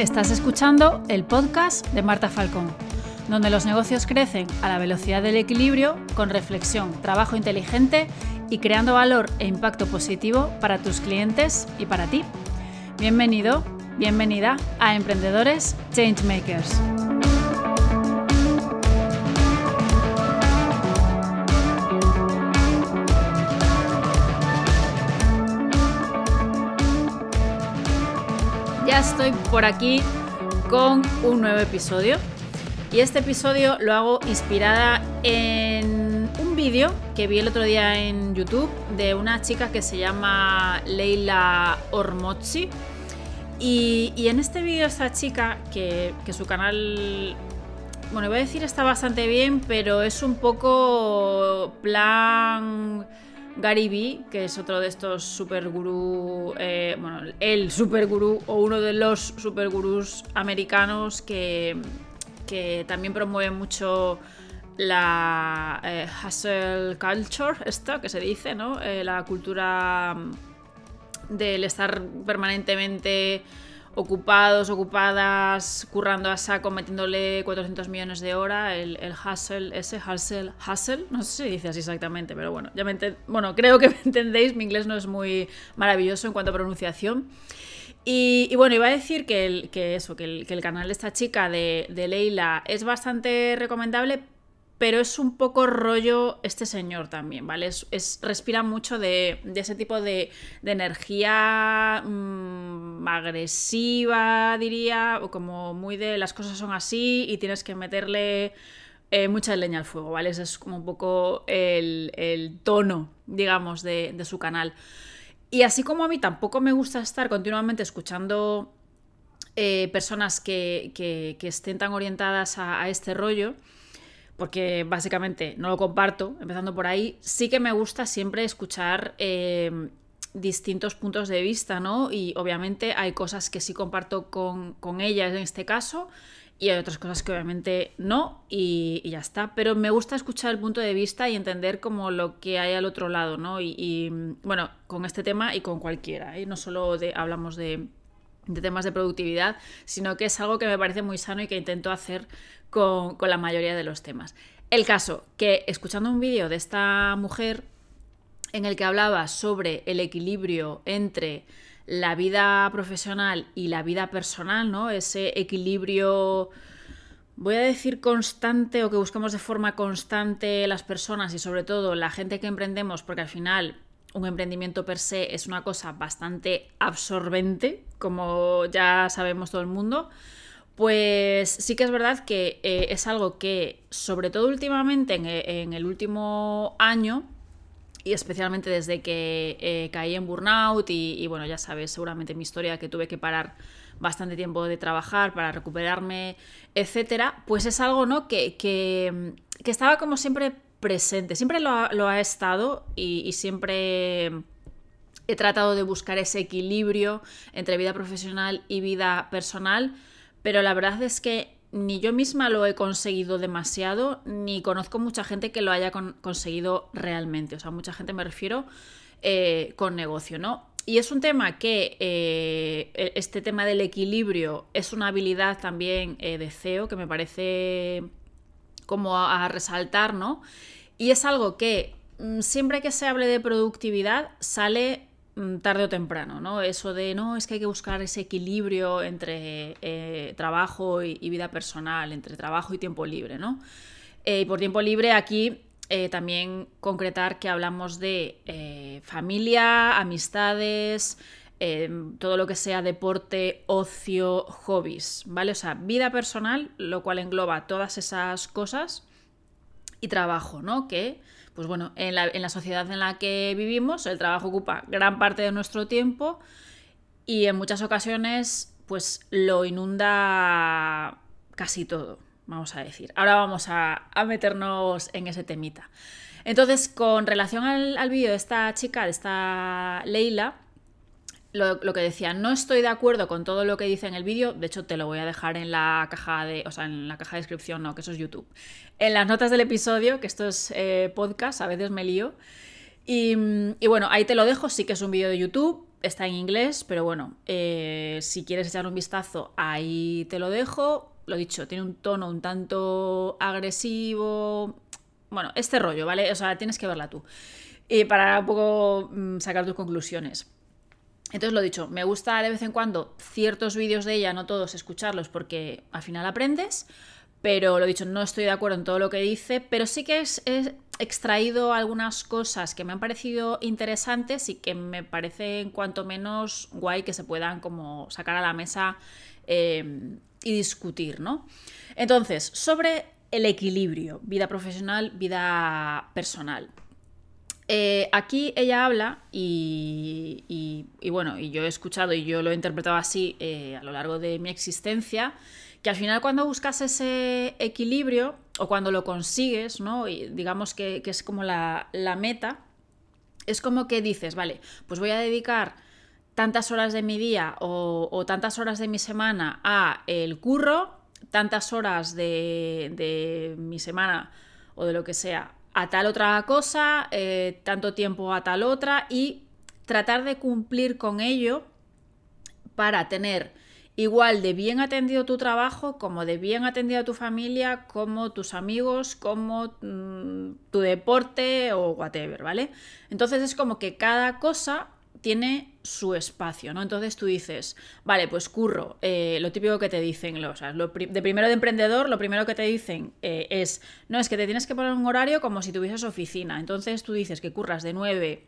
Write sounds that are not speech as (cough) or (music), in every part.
Estás escuchando el podcast de Marta Falcón, donde los negocios crecen a la velocidad del equilibrio con reflexión, trabajo inteligente y creando valor e impacto positivo para tus clientes y para ti. Bienvenido, bienvenida a Emprendedores Changemakers. Estoy por aquí con un nuevo episodio. Y este episodio lo hago inspirada en un vídeo que vi el otro día en YouTube de una chica que se llama Leila Ormozzi. Y, en este vídeo esta chica, que, su canal bueno, iba a decir está bastante bien, pero es un poco plan Gary Vee, que es otro de estos super gurú, eh, bueno, el super gurú o uno de los super gurús americanos que, que también promueve mucho la eh, hustle culture, esta que se dice, ¿no? Eh, la cultura del estar permanentemente ocupados, ocupadas, currando a saco, metiéndole 400 millones de horas, el, el hustle, ese hustle, hustle, no sé si dice así exactamente, pero bueno, ya me bueno, creo que (laughs) me entendéis, mi inglés no es muy maravilloso en cuanto a pronunciación. Y, bueno, iba a decir que, el, que eso, que el, que el, canal de esta chica de, de Leila es bastante recomendable, pero es un poco rollo este señor también, ¿vale? Es, respira mucho de, ese tipo de, energía mm, agresiva, diría, o como muy de las cosas son así y tienes que meterle eh, mucha leña al fuego, ¿vale? Ese es como un poco el, tono, digamos, de, su canal. Y así como a mí tampoco me gusta estar continuamente escuchando eh, personas que, estén tan orientadas a este rollo, porque básicamente no lo comparto, empezando por ahí, sí que me gusta siempre escuchar eh, distintos puntos de vista, ¿no? Y obviamente hay cosas que sí comparto con, con ellas en este caso y hay otras cosas que obviamente no y, ya está, pero me gusta escuchar el punto de vista y entender como lo que hay al otro lado, ¿no? Y, bueno, con este tema y con cualquiera, ¿eh? no solo de, hablamos de de temas de productividad, sino que es algo que me parece muy sano y que intento hacer con, la mayoría de los temas. El caso, que escuchando un vídeo de esta mujer en el que hablaba sobre el equilibrio entre la vida profesional y la vida personal, ¿no? Ese equilibrio, voy a decir constante o que buscamos de forma constante las personas y sobre todo la gente que emprendemos, porque al final un emprendimiento per se es una cosa bastante absorbente, como ya sabemos todo el mundo, pues sí que es verdad que eh, es algo que, sobre todo últimamente, en, el último año, y especialmente desde que eh, caí en burnout y, bueno, ya sabes seguramente mi historia que tuve que parar bastante tiempo de trabajar para recuperarme, etcétera, pues es algo ¿no? que, que, que estaba como siempre presente. Siempre lo ha, estado y, siempre he tratado de buscar ese equilibrio entre vida profesional y vida personal, pero la verdad es que ni yo misma lo he conseguido demasiado, ni conozco mucha gente que lo haya conseguido realmente. O sea, mucha gente me refiero eh, con negocio, ¿no? Y es un tema que eh, e-, este tema del equilibrio es una habilidad también eh, de CEO que me parece como a, resaltar, ¿no? Y es algo que mm, siempre que se hable de productividad sale mm, tarde o temprano, ¿no? Eso de, no, es que hay que buscar ese equilibrio entre eh, trabajo y, vida personal, entre trabajo y tiempo libre, ¿no? Eh, y por tiempo libre aquí eh, también concretar que hablamos de familia, amistades, todo lo que sea deporte, ocio, hobbies, ¿vale? O sea, vida personal, lo cual engloba todas esas cosas, y trabajo, ¿no? Que, pues bueno, en la, en la sociedad en la que vivimos, el trabajo ocupa gran parte de nuestro tiempo y en muchas ocasiones, pues lo inunda casi todo, vamos a decir. Ahora vamos a, meternos en ese temita. Entonces, con relación al, al vídeo de esta chica, de esta Leila, lo, que decía, no estoy de acuerdo con todo lo que dice en el vídeo, de hecho te lo voy a dejar en la caja de, o sea, en la caja de descripción, no, que eso es YouTube. En las notas del episodio, que esto es eh, podcast, a veces me lío. Y, bueno, ahí te lo dejo, sí que es un vídeo de YouTube, está en inglés, pero bueno, eh, si quieres echar un vistazo, ahí te lo dejo. Lo dicho, tiene un tono un tanto agresivo. Bueno, este rollo, ¿vale? O sea, tienes que verla tú. Y para un poco mm, sacar tus conclusiones. Entonces lo dicho, me gusta de vez en cuando ciertos vídeos de ella, no todos, escucharlos porque al final aprendes. Pero lo dicho, no estoy de acuerdo en todo lo que dice, pero sí que he extraído algunas cosas que me han parecido interesantes y que me parece en cuanto menos guay que se puedan como sacar a la mesa eh, y discutir, ¿no? Entonces, sobre el equilibrio, vida profesional, vida personal. Eh, aquí ella habla y, bueno, y yo he escuchado y yo lo he interpretado así eh, a lo largo de mi existencia, que al final cuando buscas ese equilibrio o cuando lo consigues, ¿no? Y digamos que, es como la, meta, es como que dices, vale, pues voy a dedicar tantas horas de mi día o, tantas horas de mi semana a el curro, tantas horas de, de mi semana o de lo que sea a tal otra cosa, eh, tanto tiempo a tal otra y tratar de cumplir con ello para tener igual de bien atendido tu trabajo, como de bien atendido tu familia, como tus amigos, como mm, tu deporte o whatever, ¿vale? Entonces es como que cada cosa tiene su espacio, ¿no? Entonces tú dices, vale, pues curro, eh, lo típico que te dicen, o sea, de primero de emprendedor, lo primero que te dicen eh, es, no, es que te tienes que poner un horario como si tuvieses oficina, entonces tú dices que curras de 9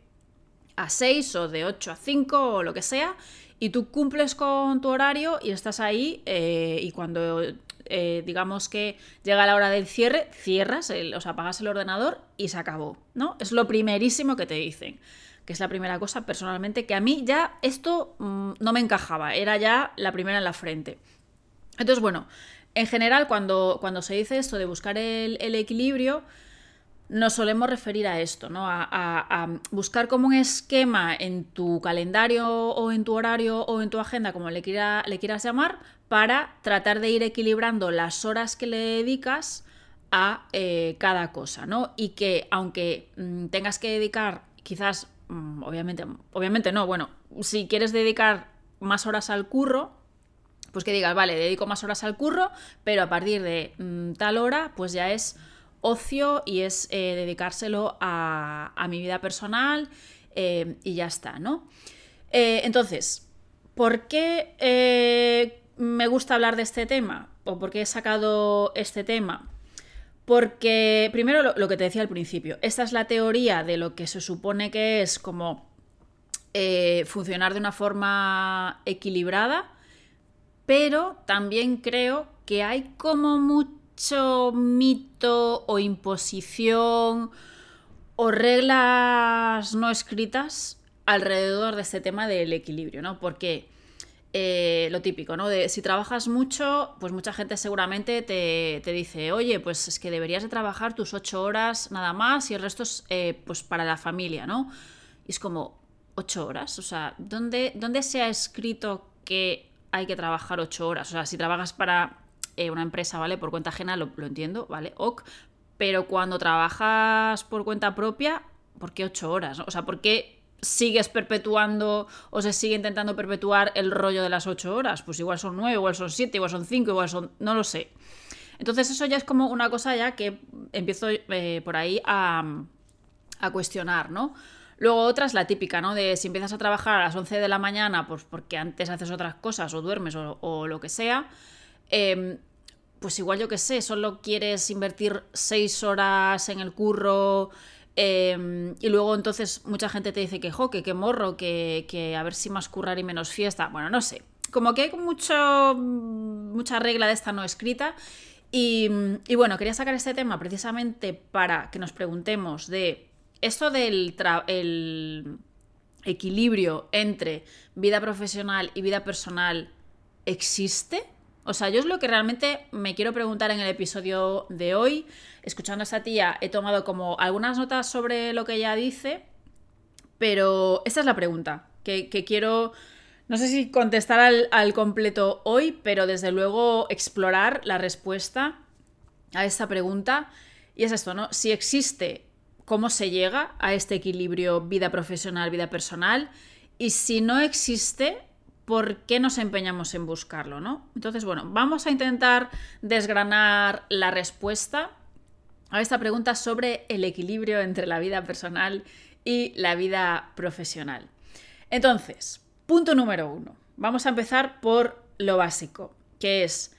a 6 o de 8 a 5 o lo que sea, y tú cumples con tu horario y estás ahí eh, y cuando digamos que llega la hora del cierre, cierras, o sea, apagas el ordenador y se acabó, ¿no? Es lo primerísimo que te dicen que es la primera cosa personalmente, que a mí ya esto mm, no me encajaba, era ya la primera en la frente. Entonces, bueno, en general cuando, cuando se dice esto de buscar el, equilibrio, nos solemos referir a esto, ¿no? A, buscar como un esquema en tu calendario o en tu horario o en tu agenda, como le, quiera, le quieras llamar, para tratar de ir equilibrando las horas que le dedicas a eh, cada cosa, ¿no? Y que aunque mm, tengas que dedicar quizás obviamente, obviamente no, bueno, si quieres dedicar más horas al curro, pues que digas, vale, dedico más horas al curro, pero a partir de mm, tal hora, pues ya es ocio y es eh, dedicárselo a, mi vida personal eh, y ya está, ¿no? Eh, entonces, ¿por qué me gusta hablar de este tema? ¿O por qué he sacado este tema? Porque, primero, lo, que te decía al principio, esta es la teoría de lo que se supone que es como eh, funcionar de una forma equilibrada, pero también creo que hay como mucho mito o imposición o reglas no escritas alrededor de este tema del equilibrio, ¿no? Porque eh, lo típico, ¿no? De si trabajas mucho, pues mucha gente seguramente te, dice, oye, pues es que deberías de trabajar tus ocho horas nada más y el resto es eh, pues para la familia, ¿no? Y es como, ocho horas, o sea, ¿dónde, ¿dónde se ha escrito que hay que trabajar ocho horas? O sea, si trabajas para eh, una empresa, ¿vale? Por cuenta ajena, lo, lo entiendo, ¿vale? Ok, pero cuando trabajas por cuenta propia, ¿por qué ocho horas? O sea, ¿por qué sigues perpetuando o se sigue intentando perpetuar el rollo de las ocho horas. Pues igual son nueve, igual son siete, igual son cinco, igual son... no lo sé. Entonces eso ya es como una cosa ya que empiezo eh, por ahí a, a, cuestionar, ¿no? Luego otra es la típica, ¿no? De si empiezas a trabajar a las 11 de la mañana, pues porque antes haces otras cosas o duermes o, lo que sea, em, pues igual yo que sé, solo quieres invertir seis horas en el curro Em, y luego entonces mucha gente te dice que jo, que, morro, que, a ver si más currar y menos fiesta. Bueno, no sé. Como que hay mucho, mucha regla de esta no escrita. Y, bueno, quería sacar este tema precisamente para que nos preguntemos de esto del el equilibrio entre vida profesional y vida personal existe. O sea, yo es lo que realmente me quiero preguntar en el episodio de hoy. Escuchando a esta tía, he tomado como algunas notas sobre lo que ella dice, pero esta es la pregunta que, quiero, no sé si contestar al, al, completo hoy, pero desde luego explorar la respuesta a esta pregunta. Y es esto, ¿no? Si existe, ¿cómo se llega a este equilibrio vida profesional, vida personal? Y si no existe, ¿por qué nos empeñamos en buscarlo, no? Entonces, bueno, vamos a intentar desgranar la respuesta a esta pregunta sobre el equilibrio entre la vida personal y la vida profesional. Entonces, punto número uno. Vamos a empezar por lo básico, que es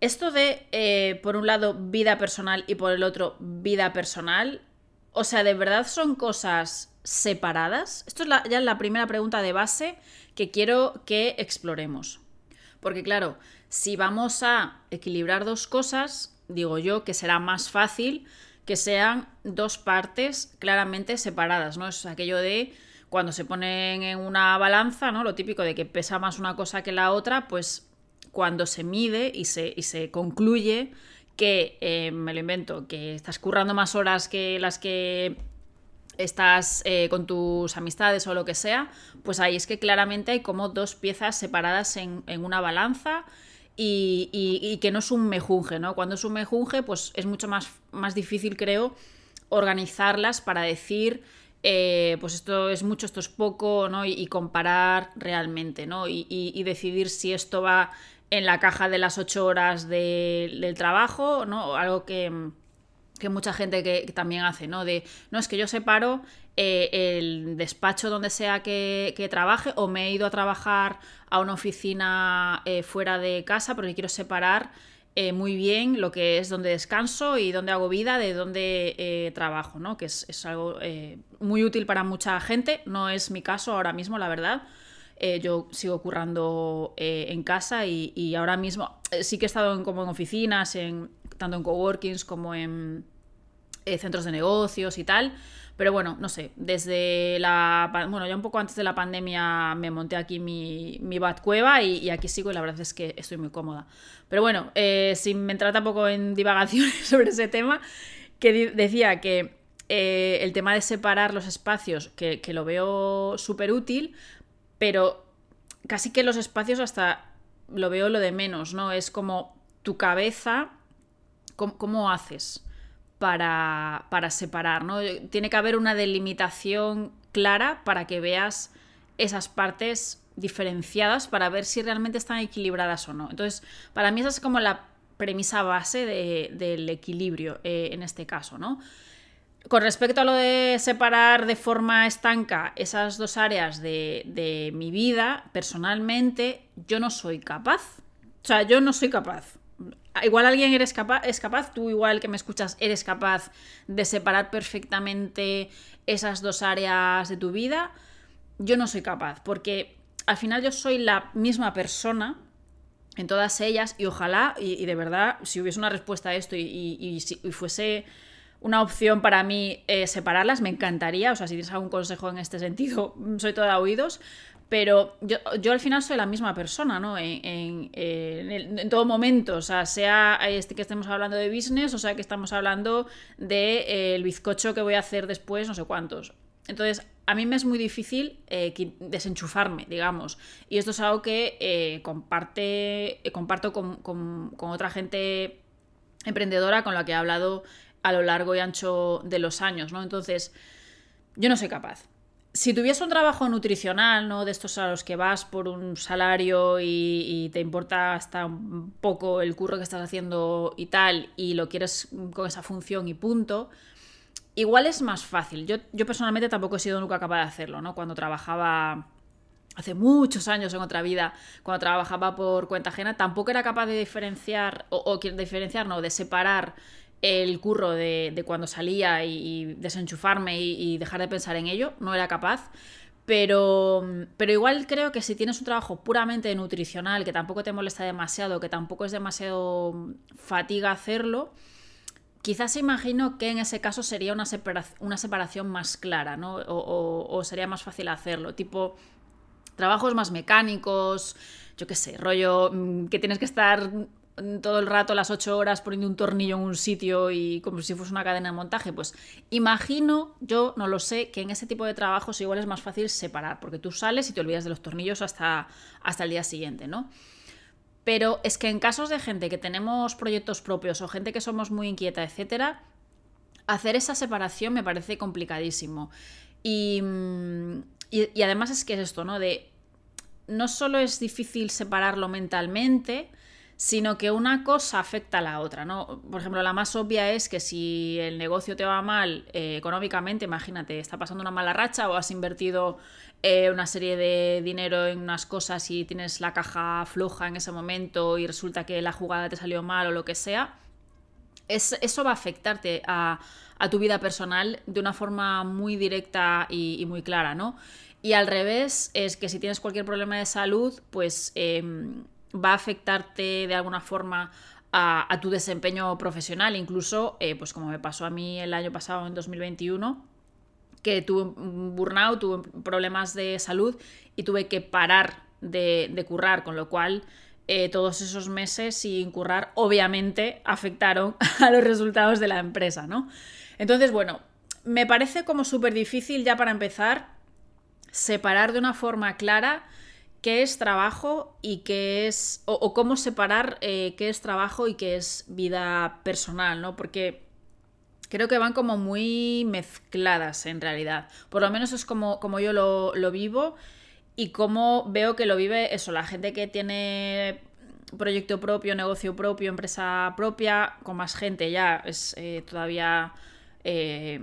esto de, eh, por un lado, vida personal y por el otro, vida personal. O sea, ¿de verdad son cosas separadas? Esto es ya la primera pregunta de base que quiero que exploremos. Porque claro, si vamos a equilibrar dos cosas, digo yo que será más fácil que sean dos partes claramente separadas, ¿no? Es aquello de cuando se ponen en una balanza, ¿no? Lo típico de que pesa más una cosa que la otra, pues cuando se mide y se, se concluye que, eh, me lo invento, que estás currando más horas que las que estás eh, con tus amistades o lo que sea, pues ahí es que claramente hay como dos piezas separadas en, una balanza y, que no es un mejunje, ¿no? Cuando es un mejunje, pues es mucho más, más difícil, creo, organizarlas para decir, eh, pues esto es mucho, esto es poco, ¿no? Y, comparar realmente, ¿no? Y, decidir si esto va en la caja de las ocho horas del trabajo, ¿no? Algo que que mucha gente que, también hace, ¿no? De, no, es que yo separo eh, el despacho donde sea que, trabaje o me he ido a trabajar a una oficina eh, fuera de casa porque quiero separar eh, muy bien lo que es donde descanso y donde hago vida de donde trabajo, ¿no? Que es, algo muy útil para mucha gente, no es mi caso ahora mismo, la verdad. yo sigo currando en casa y, ahora mismo sí que he estado en, como en oficinas, en, tanto en coworkings como en eh, centros de negocios y tal. Pero bueno, no sé, desde la... Bueno, ya un poco antes de la pandemia me monté aquí mi, mi bat cueva y, aquí sigo y la verdad es que estoy muy cómoda. Pero bueno, eh, sin entrar tampoco en (laughs) divagaciones sobre ese tema, que decía que eh, el tema de separar los espacios, que, lo veo súper útil, pero casi que los espacios hasta lo veo lo de menos, ¿no? Es como tu cabeza, cómo haces? para, separar, ¿no? Tiene que haber una delimitación clara para que veas esas partes diferenciadas para ver si realmente están equilibradas o no. Entonces, para mí esa es como la premisa base del equilibrio eh, en este caso, ¿no? Con respecto a lo de separar de forma estanca esas dos áreas de, de mi vida, personalmente yo no soy capaz. O sea, yo no soy capaz. Igual alguien eres capaz, es capaz, tú igual que me escuchas, eres capaz de separar perfectamente esas dos áreas de tu vida. Yo no soy capaz, porque al final yo soy la misma persona en todas ellas y ojalá, y, de verdad, si hubiese una respuesta a esto y, si fuese una opción para mí eh, separarlas, me encantaría. O sea, si tienes algún consejo en este sentido, (laughs) soy toda oídos. Pero yo, yo, al final soy la misma persona, ¿no? En, en, todo momento, o sea, sea este que estemos hablando de business, o sea que estamos hablando del de, eh, bizcocho que voy a hacer después, no sé cuántos. Entonces, a mí me es muy difícil eh, desenchufarme, digamos. Y esto es algo que eh, comparte, comparto con, con otra gente emprendedora con la que he hablado a lo largo y ancho de los años, ¿no? Entonces, yo no soy capaz si tuviese un trabajo nutricional, ¿no? De estos a los que vas por un salario y, te importa hasta un poco el curro que estás haciendo y tal, y lo quieres con esa función y punto, igual es más fácil. Yo, yo personalmente tampoco he sido nunca capaz de hacerlo, ¿no? Cuando trabajaba hace muchos años en otra vida, cuando trabajaba por cuenta ajena, tampoco era capaz de diferenciar, o, o diferenciar, no, de separar el curro de, cuando salía y, desenchufarme y, dejar de pensar en ello, no era capaz. Pero, pero igual creo que si tienes un trabajo puramente nutricional, que tampoco te molesta demasiado, que tampoco es demasiado fatiga hacerlo, quizás imagino que en ese caso sería una, separación, una separación más clara, ¿no? O, o, sería más fácil hacerlo. Tipo, trabajos más mecánicos, yo qué sé, rollo mm, que tienes que estar todo el rato las ocho horas poniendo un tornillo en un sitio y como si fuese una cadena de montaje, pues imagino, yo no lo sé, que en ese tipo de trabajos igual es más fácil separar, porque tú sales y te olvidas de los tornillos hasta, hasta el día siguiente, ¿no? Pero es que en casos de gente que tenemos proyectos propios o gente que somos muy inquieta, etcétera, hacer esa separación me parece complicadísimo. Y, mm, y, además es que es esto, ¿no? De no solo es difícil separarlo mentalmente, sino que una cosa afecta a la otra, ¿no? Por ejemplo, la más obvia es que si el negocio te va mal eh, económicamente, imagínate, está pasando una mala racha o has invertido eh, una serie de dinero en unas cosas y tienes la caja floja en ese momento y resulta que la jugada te salió mal o lo que sea, eso va a afectarte a, tu vida personal de una forma muy directa y, muy clara, ¿no? Y al revés, es que si tienes cualquier problema de salud, pues em, va a afectarte de alguna forma a, tu desempeño profesional, incluso, eh, pues como me pasó a mí el año pasado, en 2021, que tuve un burnout, tuve problemas de salud y tuve que parar de, currar, con lo cual eh, todos esos meses sin currar, obviamente afectaron (laughs) a los resultados de la empresa, ¿no? Entonces, bueno, me parece como súper difícil ya para empezar separar de una forma clara qué es trabajo y qué es, o, cómo separar eh, qué es trabajo y qué es vida personal, ¿no? Porque creo que van como muy mezcladas en realidad. Por lo menos es como, como yo lo, lo vivo y cómo veo que lo vive eso, la gente que tiene proyecto propio, negocio propio, empresa propia, con más gente ya es eh, todavía... Eh,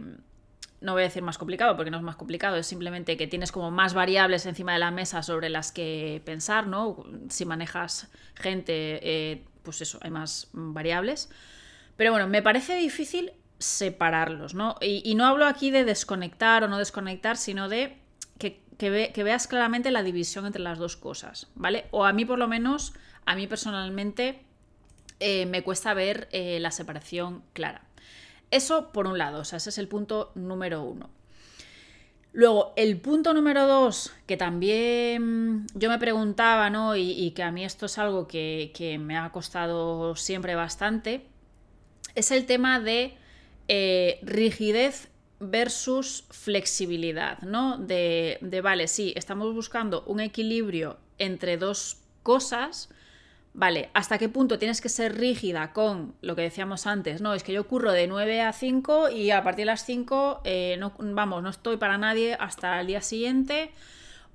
no voy a decir más complicado porque no es más complicado, es simplemente que tienes como más variables encima de la mesa sobre las que pensar, ¿no? Si manejas gente, eh, pues eso, hay más variables. Pero bueno, me parece difícil separarlos, ¿no? y, no hablo aquí de desconectar o no desconectar, sino de que, veas claramente la división entre las dos cosas, ¿vale? O a mí por lo menos, a mí personalmente, eh, me cuesta ver eh, la separación clara. Eso por un lado, o sea, ese es el punto número uno. Luego, el punto número dos, que también yo me preguntaba, ¿no? Y, que a mí esto es algo que, que, me ha costado siempre bastante, es el tema de eh, rigidez versus flexibilidad, ¿no? De, de, vale, sí, estamos buscando un equilibrio entre dos cosas, vale, ¿hasta qué punto tienes que ser rígida con lo que decíamos antes? No, es que yo curro de 9 a 5 y a partir de las 5, eh, no, vamos, no estoy para nadie hasta el día siguiente.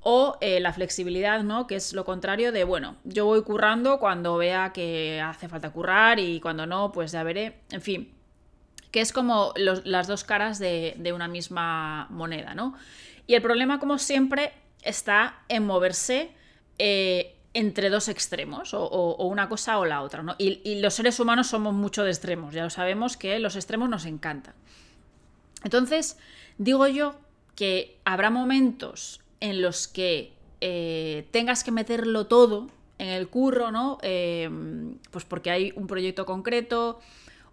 O eh, la flexibilidad, ¿no? Que es lo contrario de, bueno, yo voy currando cuando vea que hace falta currar y cuando no, pues ya veré. En fin, que es como las dos caras de, una misma moneda, ¿no? Y el problema, como siempre, está en moverse eh, entre dos extremos, o, una cosa o la otra, ¿no? Y, los seres humanos somos mucho de extremos, ya lo sabemos que los extremos nos encantan. Entonces, digo yo que habrá momentos en los que eh, tengas que meterlo todo en el curro, ¿no? Eh, pues porque hay un proyecto concreto,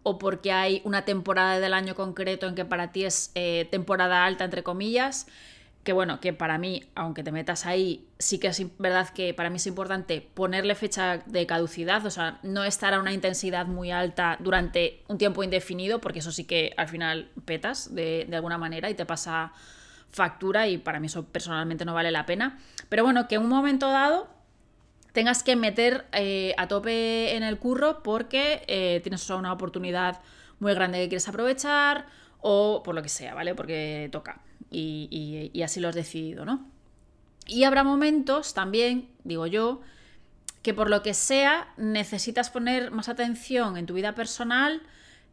o porque hay una temporada del año concreto en que para ti es eh, temporada alta, entre comillas, que bueno, que para mí, aunque te metas ahí, sí que es verdad que para mí es importante ponerle fecha de caducidad, o sea, no estar a una intensidad muy alta durante un tiempo indefinido, porque eso sí que al final petas de, alguna manera y te pasa factura y para mí eso personalmente no vale la pena. Pero bueno, que en un momento dado tengas que meter eh, a tope en el curro porque eh, tienes una oportunidad muy grande que quieres aprovechar o por lo que sea, ¿vale? Porque toca y, así lo has decidido, ¿no? Y habrá momentos también, digo yo, que por lo que sea necesitas poner más atención en tu vida personal.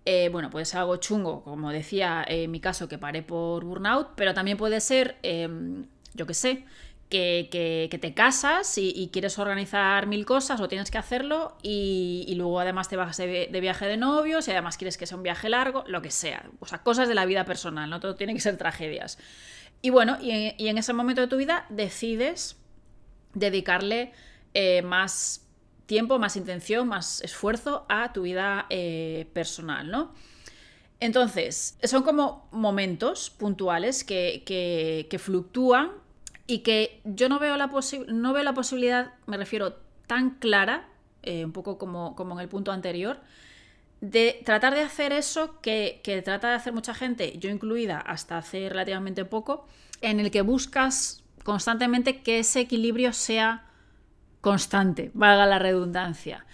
Eh, bueno, puede ser algo chungo, como decía en mi caso, que paré por burnout, pero también puede ser, em, yo qué sé, que, te casas y, quieres organizar mil cosas o tienes que hacerlo y, luego además te vas de, viaje de novios y además quieres que sea un viaje largo, lo que sea. O sea, cosas de la vida personal, no todo tiene que ser tragedias. Y bueno, y en, ese momento de tu vida decides dedicarle eh, más tiempo, más intención, más esfuerzo a tu vida eh, personal, ¿no? Entonces, son como momentos puntuales que, que fluctúan y que yo no veo la, no veo la posibilidad, me refiero, tan clara, eh, un poco como, como, en el punto anterior, de tratar de hacer eso que, que, trata de hacer mucha gente, yo incluida hasta hace relativamente poco, en el que buscas constantemente que ese equilibrio sea constante, valga la redundancia,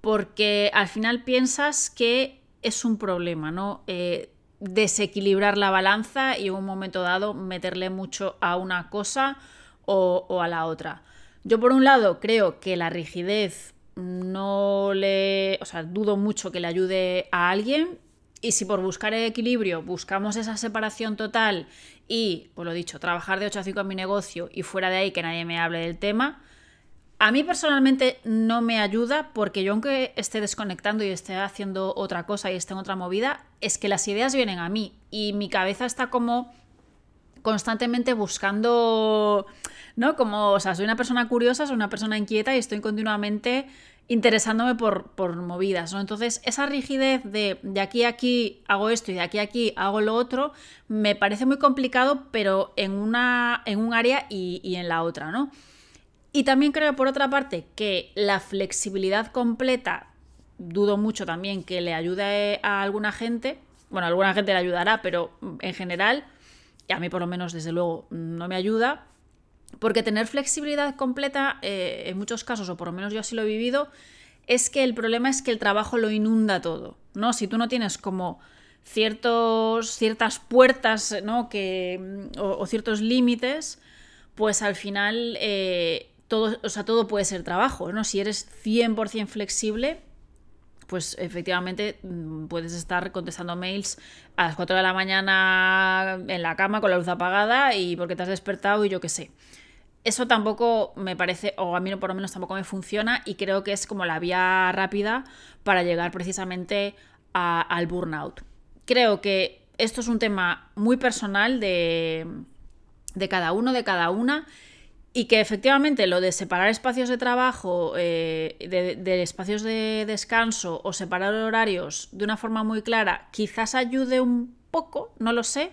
porque al final piensas que es un problema, ¿no? Eh, desequilibrar la balanza y en un momento dado meterle mucho a una cosa o, a la otra. Yo por un lado creo que la rigidez no le... O sea, dudo mucho que le ayude a alguien. Y si por buscar el equilibrio buscamos esa separación total y, pues lo dicho, trabajar de 8 a 5 en mi negocio y fuera de ahí que nadie me hable del tema, a mí personalmente no me ayuda porque yo aunque esté desconectando y esté haciendo otra cosa y esté en otra movida, es que las ideas vienen a mí y mi cabeza está como constantemente buscando, ¿no? Como, o sea, soy una persona curiosa, soy una persona inquieta y estoy continuamente interesándome por, por movidas, ¿no? Entonces, esa rigidez de de aquí a aquí hago esto y de aquí a aquí hago lo otro, me parece muy complicado, pero en, una, en un área y, y en la otra, ¿no? Y también creo, por otra parte, que la flexibilidad completa, dudo mucho también que le ayude a alguna gente. Bueno, a alguna gente le ayudará, pero en general, y a mí por lo menos desde luego no me ayuda. Porque tener flexibilidad completa, eh, en muchos casos, o por lo menos yo así lo he vivido, es que el problema es que el trabajo lo inunda todo. ¿no? Si tú no tienes como ciertos, ciertas puertas ¿no? que, o, ciertos límites, pues al final eh, todo, o sea, todo puede ser trabajo, ¿no? Si eres 100% flexible, pues efectivamente mm, puedes estar contestando mails a las 4 de la mañana en la cama con la luz apagada y porque te has despertado y yo qué sé. Eso tampoco me parece, o a mí por lo menos tampoco me funciona y creo que es como la vía rápida para llegar precisamente al burnout. Creo que esto es un tema muy personal de, de cada uno, de cada una y que efectivamente lo de separar espacios de trabajo, eh, de, espacios de descanso o separar horarios de una forma muy clara, quizás ayude un poco, no lo sé,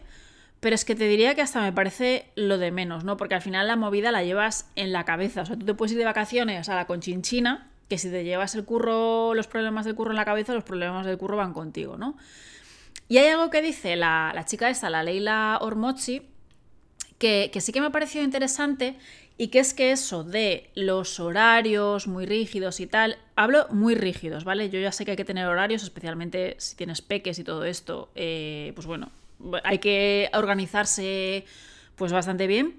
pero es que te diría que hasta me parece lo de menos, ¿no? Porque al final la movida la llevas en la cabeza. O sea, tú te puedes ir de vacaciones a la conchinchina, que si te llevas el curro, los problemas del curro en la cabeza, los problemas del curro van contigo, ¿no? Y hay algo que dice la, chica esta, la Leila Ormochi, que, que sí que me ha parecido interesante y que es que eso de los horarios muy rígidos y tal, hablo muy rígidos, ¿vale? Yo ya sé que hay que tener horarios, especialmente si tienes peques y todo esto, eh, pues bueno, hay que organizarse pues bastante bien.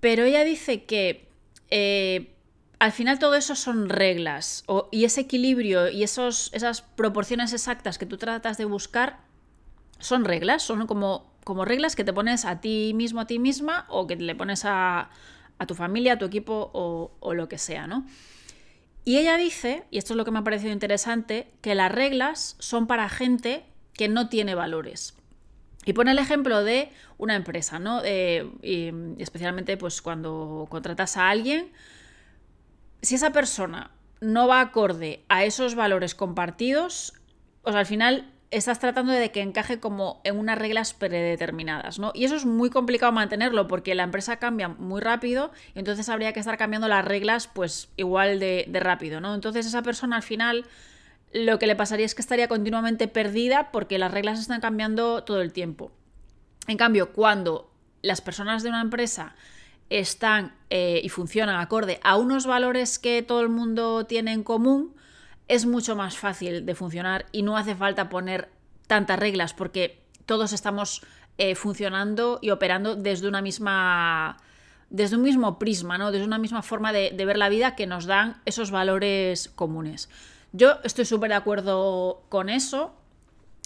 Pero ella dice que eh, al final todo eso son reglas y ese equilibrio y esos, esas proporciones exactas que tú tratas de buscar son reglas, son como como reglas que te pones a ti mismo, a ti misma, o que le pones a, tu familia, a tu equipo o, lo que sea, ¿no? Y ella dice, y esto es lo que me ha parecido interesante, que las reglas son para gente que no tiene valores. Y pone el ejemplo de una empresa, ¿no? Eh, y especialmente pues cuando contratas a alguien, si esa persona no va acorde a esos valores compartidos, pues al final estás tratando de que encaje como en unas reglas predeterminadas, ¿no? Y eso es muy complicado mantenerlo porque la empresa cambia muy rápido y entonces habría que estar cambiando las reglas pues igual de, rápido, ¿no? Entonces esa persona al final lo que le pasaría es que estaría continuamente perdida porque las reglas están cambiando todo el tiempo. En cambio, cuando las personas de una empresa están eh, y funcionan acorde a unos valores que todo el mundo tiene en común, es mucho más fácil de funcionar y no hace falta poner tantas reglas porque todos estamos eh, funcionando y operando desde una misma desde un mismo prisma, ¿no? desde una misma forma de, ver la vida que nos dan esos valores comunes. Yo estoy súper de acuerdo con eso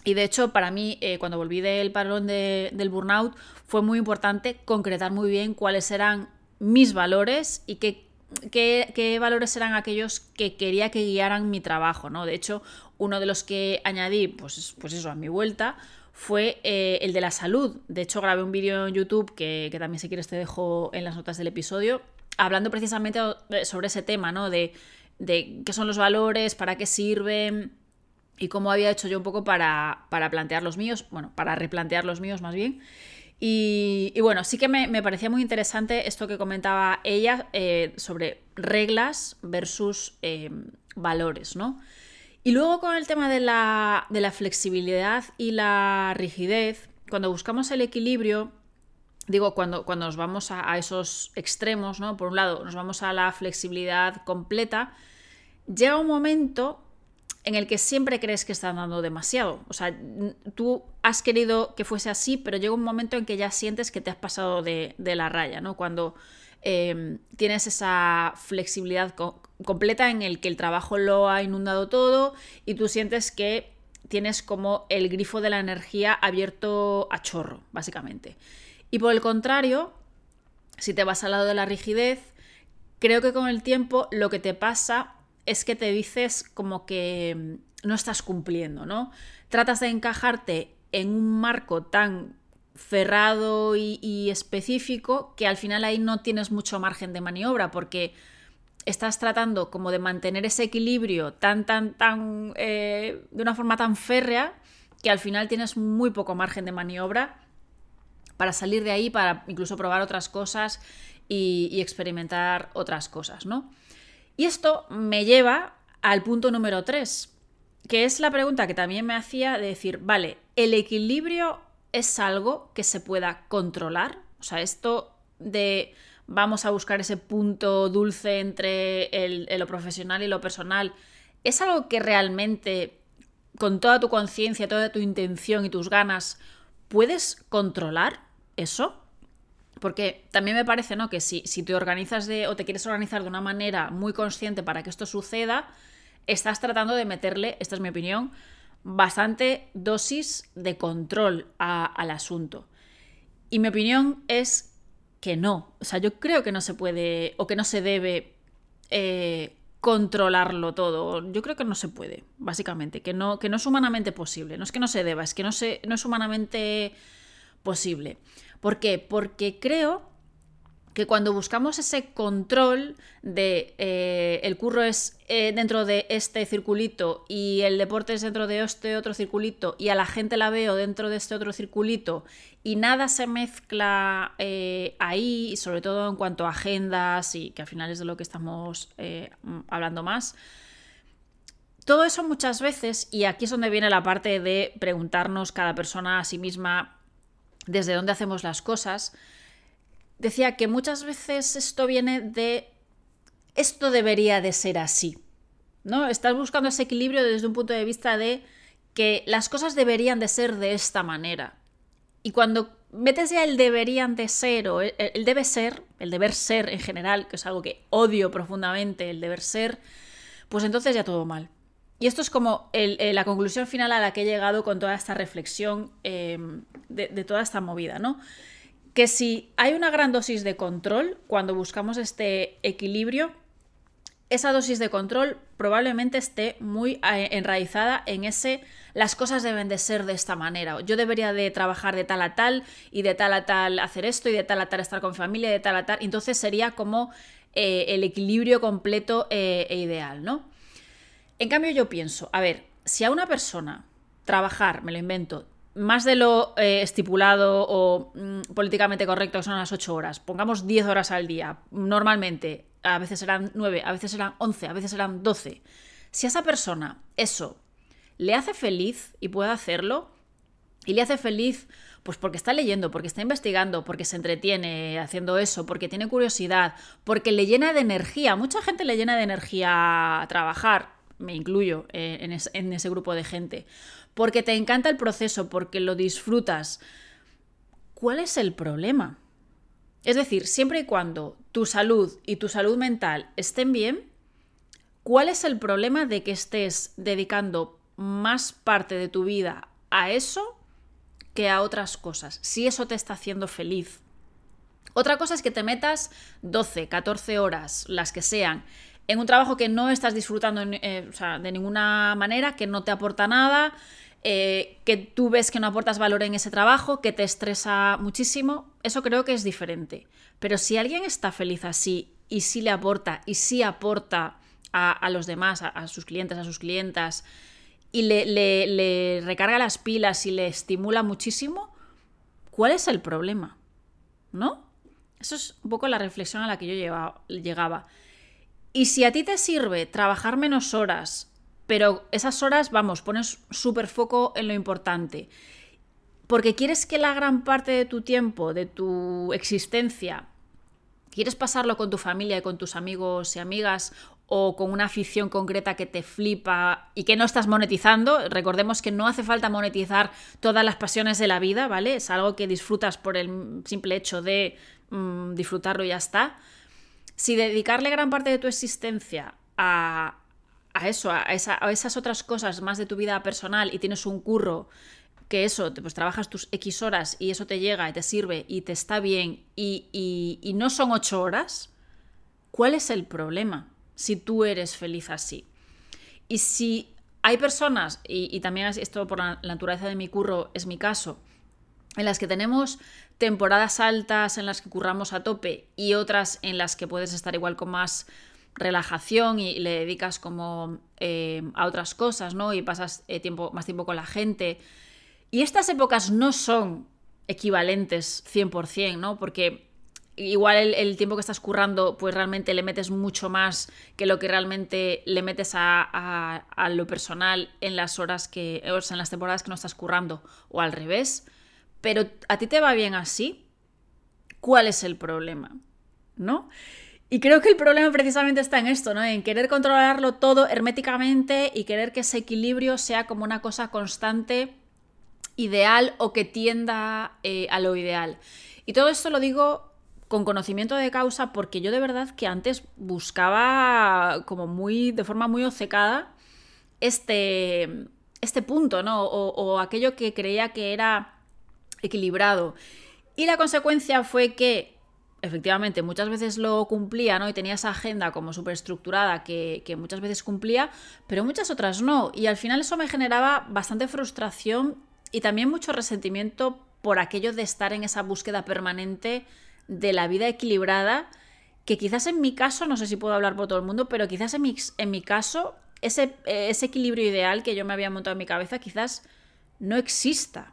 y de hecho para mí eh, cuando volví del parón del burnout fue muy importante concretar muy bien cuáles eran mis valores y qué qué, valores eran aquellos que quería que guiaran mi trabajo, ¿no? De hecho, uno de los que añadí, pues, pues eso, a mi vuelta, fue eh, el de la salud. De hecho, grabé un vídeo en YouTube que, también si quieres te dejo en las notas del episodio, hablando precisamente sobre ese tema, ¿no? De, de qué son los valores, para qué sirven y cómo había hecho yo un poco para, para plantear los míos, bueno, para replantear los míos más bien. Y, bueno, sí que me, parecía muy interesante esto que comentaba ella eh, sobre reglas versus eh, valores, ¿no? Y luego con el tema de la, flexibilidad y la rigidez, cuando buscamos el equilibrio, digo, cuando, cuando nos vamos a, esos extremos, ¿no? Por un lado, nos vamos a la flexibilidad completa, llega un momento en el que siempre crees que estás dando demasiado. O sea, tú has querido que fuese así, pero llega un momento en que ya sientes que te has pasado de, la raya, ¿no? Cuando em, tienes esa flexibilidad completa en el que el trabajo lo ha inundado todo y tú sientes que tienes como el grifo de la energía abierto a chorro, básicamente. Y por el contrario, si te vas al lado de la rigidez, creo que con el tiempo lo que te pasa es que te dices como que mm, no estás cumpliendo, ¿no? Tratas de encajarte en un marco tan cerrado y, específico que al final ahí no tienes mucho margen de maniobra porque estás tratando como de mantener ese equilibrio tan, tan, tan, eh, de una forma tan férrea que al final tienes muy poco margen de maniobra para salir de ahí, para incluso probar otras cosas y, y experimentar otras cosas, ¿no? Y esto me lleva al punto número 3, que es la pregunta que también me hacía de decir, vale, ¿el equilibrio es algo que se pueda controlar? O sea, esto de vamos a buscar ese punto dulce entre lo profesional y lo personal, ¿es algo que realmente, con toda tu conciencia, toda tu intención y tus ganas, puedes controlar eso? Porque también me parece, ¿no? Que si, si te organizas de, o te quieres organizar de una manera muy consciente para que esto suceda, estás tratando de meterle, esta es mi opinión, bastante dosis de control al asunto. Y mi opinión es que no. O sea, yo creo que no se puede o que no se debe eh, controlarlo todo. Yo creo que no se puede, básicamente. Que no, que no es humanamente posible. No es que no se deba, es que no, se, no es humanamente posible. ¿Por qué? Porque creo que cuando buscamos ese control de eh, el curro es eh, dentro de este circulito y el deporte es dentro de este otro circulito y a la gente la veo dentro de este otro circulito y nada se mezcla eh, ahí, sobre todo en cuanto a agendas y que al final es de lo que estamos hablando más. Todo eso muchas veces, y aquí es donde viene la parte de preguntarnos cada persona a sí misma desde dónde hacemos las cosas, decía que muchas veces esto viene de esto debería de ser así. ¿No? Estás buscando ese equilibrio desde un punto de vista de que las cosas deberían de ser de esta manera. Y cuando metes ya el deberían de ser o el, debe ser, el deber ser en general, que es algo que odio profundamente, el deber ser, pues entonces ya todo mal. Y esto es como eh, la conclusión final a la que he llegado con toda esta reflexión em, de, toda esta movida, ¿no? Que si hay una gran dosis de control cuando buscamos este equilibrio, esa dosis de control probablemente esté muy eh, enraizada en ese las cosas deben de ser de esta manera. Yo debería de trabajar de tal a tal y de tal a tal hacer esto y de tal a tal estar con familia y de tal a tal. Entonces sería como eh, el equilibrio completo e ideal, ¿no? En cambio, yo pienso, a ver, si a una persona trabajar, me lo invento, más de lo eh, estipulado o mm, políticamente correcto, que son las 8 horas, pongamos 10 horas al día, normalmente, a veces serán 9, a veces serán 11, a veces serán 12. Si a esa persona eso le hace feliz y puede hacerlo, y le hace feliz pues porque está leyendo, porque está investigando, porque se entretiene haciendo eso, porque tiene curiosidad, porque le llena de energía. Mucha gente le llena de energía trabajar me incluyo eh, en, ese grupo de gente, porque te encanta el proceso, porque lo disfrutas, ¿cuál es el problema? Es decir, siempre y cuando tu salud y tu salud mental estén bien, ¿cuál es el problema de que estés dedicando más parte de tu vida a eso que a otras cosas? Si eso te está haciendo feliz. Otra cosa es que te metas 12, 14 horas, las que sean, en un trabajo que no estás disfrutando eh, de ninguna manera, que no te aporta nada, eh, que tú ves que no aportas valor en ese trabajo, que te estresa muchísimo, eso creo que es diferente. Pero si alguien está feliz así y sí le aporta y sí aporta a, los demás, a, sus clientes, a sus clientas, y le, le, recarga las pilas y le estimula muchísimo, ¿cuál es el problema? ¿No? Eso es un poco la reflexión a la que yo llegaba. Y si a ti te sirve trabajar menos horas, pero esas horas, vamos, pones súper foco en lo importante, porque quieres que la gran parte de tu tiempo, de tu existencia, quieres pasarlo con tu familia y con tus amigos y amigas, o con una afición concreta que te flipa y que no estás monetizando. Recordemos que no hace falta monetizar todas las pasiones de la vida, ¿vale? Es algo que disfrutas por el simple hecho de mm, disfrutarlo y ya está. Si dedicarle gran parte de tu existencia a, eso, a, esas otras cosas más de tu vida personal y tienes un curro que eso, pues trabajas tus X horas y eso te llega y te sirve y te está bien y, y no son ocho horas, ¿cuál es el problema? si tú eres feliz así. Y si hay personas, y, también esto por la, naturaleza de mi curro es mi caso, en las que tenemos temporadas altas en las que curramos a tope y otras en las que puedes estar igual con más relajación y le dedicas como eh, a otras cosas, ¿no? Y pasas eh, tiempo, más tiempo con la gente. Y estas épocas no son equivalentes 100%, ¿no? Porque igual el, tiempo que estás currando, pues realmente le metes mucho más que lo que realmente le metes a, lo personal en las horas que, o en las temporadas que no estás currando, o al revés. Pero a ti te va bien así. ¿Cuál es el problema? ¿No? Y creo que el problema precisamente está en esto, ¿no? En querer controlarlo todo herméticamente y querer que ese equilibrio sea como una cosa constante, ideal o que tienda eh, a lo ideal. Y todo esto lo digo con conocimiento de causa porque yo de verdad que antes buscaba como muy, de forma muy obcecada, este, este punto, ¿no? O, aquello que creía que era equilibrado. Y la consecuencia fue que efectivamente muchas veces lo cumplía, ¿no? Y tenía esa agenda como súper estructurada que, muchas veces cumplía, pero muchas otras no. Y al final eso me generaba bastante frustración y también mucho resentimiento por aquello de estar en esa búsqueda permanente de la vida equilibrada, que quizás en mi caso, no sé si puedo hablar por todo el mundo, pero quizás en mi, en mi caso, ese, ese equilibrio ideal que yo me había montado en mi cabeza quizás no exista.